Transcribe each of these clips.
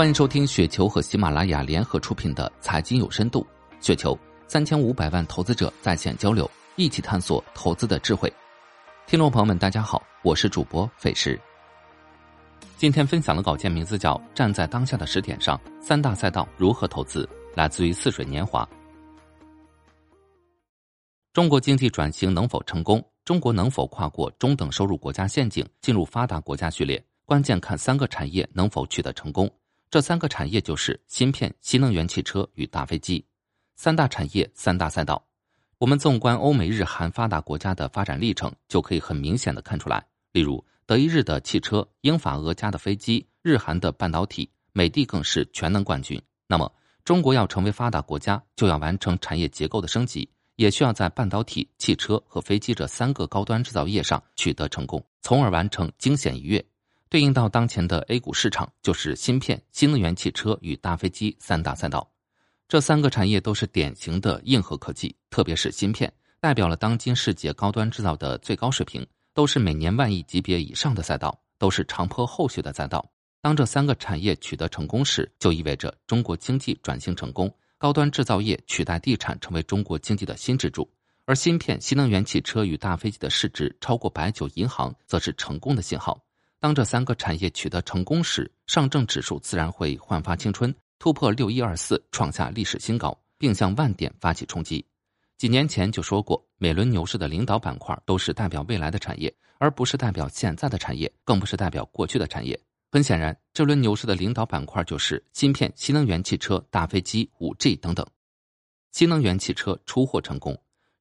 欢迎收听雪球和喜马拉雅联合出品的《财经有深度》，雪球三千五百万投资者在线交流，一起探索投资的智慧。听众朋友们，大家好，我是主播费时。今天分享的稿件名字叫《站在当下的时点上，三大赛道如何投资》，来自于似水年华。中国经济转型能否成功？中国能否跨过中等收入国家陷阱，进入发达国家序列？关键看三个产业能否取得成功。这三个产业就是芯片、新能源汽车与大飞机。三大产业、三大赛道。我们纵观欧美日韩发达国家的发展历程，就可以很明显的看出来。例如，德意日的汽车，英法俄加的飞机，日韩的半导体，美的更是全能冠军。那么，中国要成为发达国家，就要完成产业结构的升级，也需要在半导体、汽车和飞机这三个高端制造业上取得成功，从而完成惊险一跃。对应到当前的 A 股市场，就是芯片、新能源汽车与大飞机三大赛道。这三个产业都是典型的硬核科技，特别是芯片，代表了当今世界高端制造的最高水平，都是每年万亿级别以上的赛道，都是长坡后续的赛道。当这三个产业取得成功时，就意味着中国经济转型成功，高端制造业取代地产成为中国经济的新支柱。而芯片、新能源汽车与大飞机的市值超过白酒银行，则是成功的信号。当这三个产业取得成功时，上证指数自然会焕发青春，突破六一二四，创下历史新高，并向万点发起冲击。几年前就说过，每轮牛市的领导板块都是代表未来的产业，而不是代表现在的产业，更不是代表过去的产业。很显然，这轮牛市的领导板块就是芯片、新能源汽车、大飞机、五 G 等等。新能源汽车出货成功，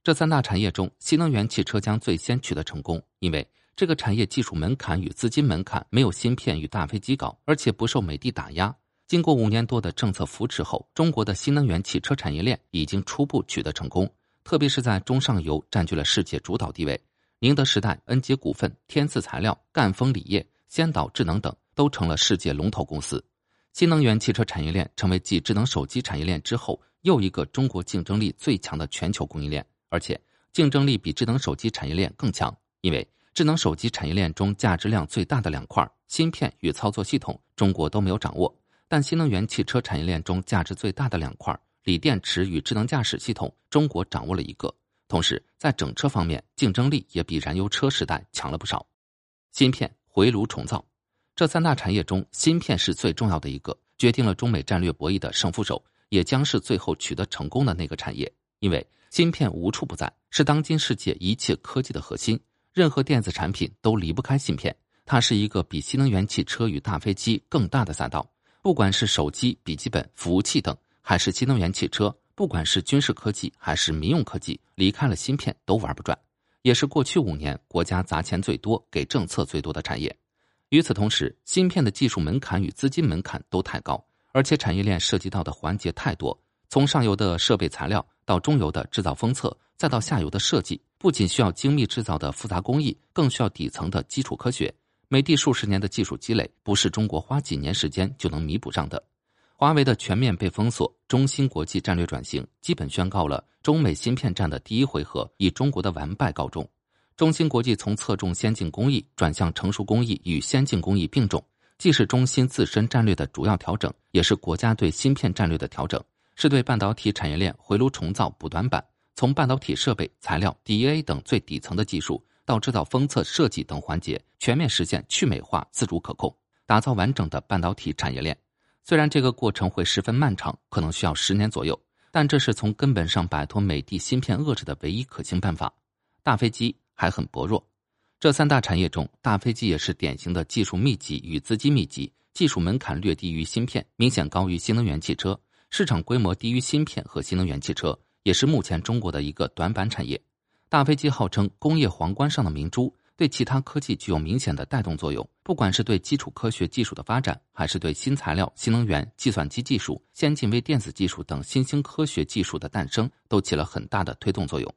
这三大产业中，新能源汽车将最先取得成功，因为。这个产业技术门槛与资金门槛没有芯片与大飞机高，而且不受美的打压。经过五年多的政策扶持后，中国的新能源汽车产业链已经初步取得成功。特别是在中上游占据了世界主导地位，宁德时代、恩捷股份、天赐材料、赣锋锂业、先导智能等都成了世界龙头公司。新能源汽车产业链成为继智能手机产业链之后又一个中国竞争力最强的全球供应链，而且竞争力比智能手机产业链更强，因为。智能手机产业链中价值量最大的两块芯片与操作系统，中国都没有掌握；但新能源汽车产业链中价值最大的两块锂电池与智能驾驶系统，中国掌握了一个。同时，在整车方面，竞争力也比燃油车时代强了不少。芯片回炉重造，这三大产业中，芯片是最重要的一个，决定了中美战略博弈的胜负手，也将是最后取得成功的那个产业。因为芯片无处不在，是当今世界一切科技的核心。任何电子产品都离不开芯片，它是一个比新能源汽车与大飞机更大的赛道。不管是手机、笔记本、服务器等，还是新能源汽车，不管是军事科技还是民用科技，离开了芯片都玩不转。也是过去五年国家砸钱最多、给政策最多的产业。与此同时，芯片的技术门槛与资金门槛都太高，而且产业链涉及到的环节太多，从上游的设备材料到中游的制造封测，再到下游的设计。不仅需要精密制造的复杂工艺，更需要底层的基础科学。美的数十年的技术积累，不是中国花几年时间就能弥补上的。华为的全面被封锁，中芯国际战略转型基本宣告了中美芯片战的第一回合以中国的完败告终。中芯国际从侧重先进工艺转向成熟工艺与先进工艺并重，既是中芯自身战略的主要调整，也是国家对芯片战略的调整，是对半导体产业链回炉重造补短板。从半导体设备、材料、DEA 等最底层的技术，到制造封测、设计等环节，全面实现去美化、自主可控，打造完整的半导体产业链。虽然这个过程会十分漫长，可能需要十年左右，但这是从根本上摆脱美的芯片遏制的唯一可行办法。大飞机还很薄弱，这三大产业中，大飞机也是典型的技术密集与资金密集，技术门槛略低于芯片，明显高于新能源汽车，市场规模低于芯片和新能源汽车。也是目前中国的一个短板产业。大飞机号称工业皇冠上的明珠，对其他科技具有明显的带动作用。不管是对基础科学技术的发展，还是对新材料、新能源、计算机技术、先进微电子技术等新兴科学技术的诞生，都起了很大的推动作用。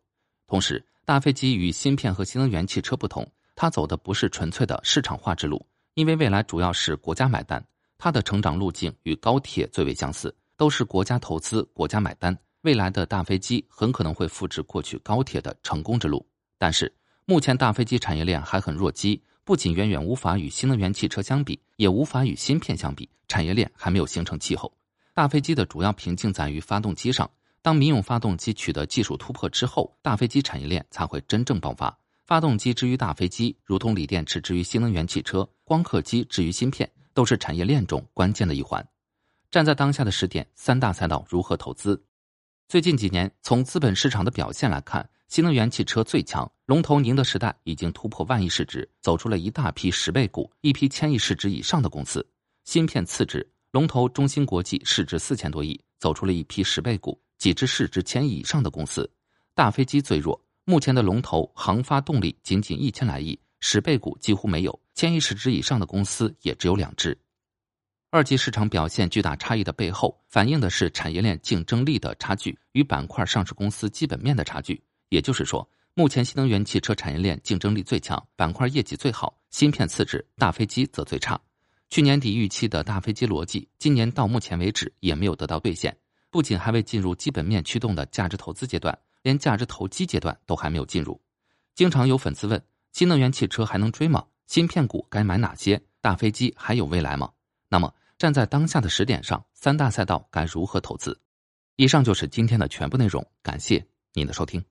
同时，大飞机与芯片和新能源汽车不同，它走的不是纯粹的市场化之路，因为未来主要是国家买单。它的成长路径与高铁最为相似，都是国家投资、国家买单。未来的大飞机很可能会复制过去高铁的成功之路，但是目前大飞机产业链还很弱鸡，不仅远远无法与新能源汽车相比，也无法与芯片相比，产业链还没有形成气候。大飞机的主要瓶颈在于发动机上，当民用发动机取得技术突破之后，大飞机产业链才会真正爆发。发动机之于大飞机，如同锂电池之于新能源汽车，光刻机之于芯片，都是产业链中关键的一环。站在当下的时点，三大赛道如何投资？最近几年，从资本市场的表现来看，新能源汽车最强，龙头宁德时代已经突破万亿市值，走出了一大批十倍股、一批千亿市值以上的公司。芯片次之，龙头中芯国际市值四千多亿，走出了一批十倍股、几只市值千亿以上的公司。大飞机最弱，目前的龙头航发动力仅仅一千来亿，十倍股几乎没有，千亿市值以上的公司也只有两只。二级市场表现巨大差异的背后，反映的是产业链竞争力的差距与板块上市公司基本面的差距。也就是说，目前新能源汽车产业链竞争力最强，板块业绩最好，芯片次之，大飞机则最差。去年底预期的大飞机逻辑，今年到目前为止也没有得到兑现，不仅还未进入基本面驱动的价值投资阶段，连价值投机阶段都还没有进入。经常有粉丝问：新能源汽车还能追吗？芯片股该买哪些？大飞机还有未来吗？那么？站在当下的时点上，三大赛道该如何投资？以上就是今天的全部内容，感谢您的收听。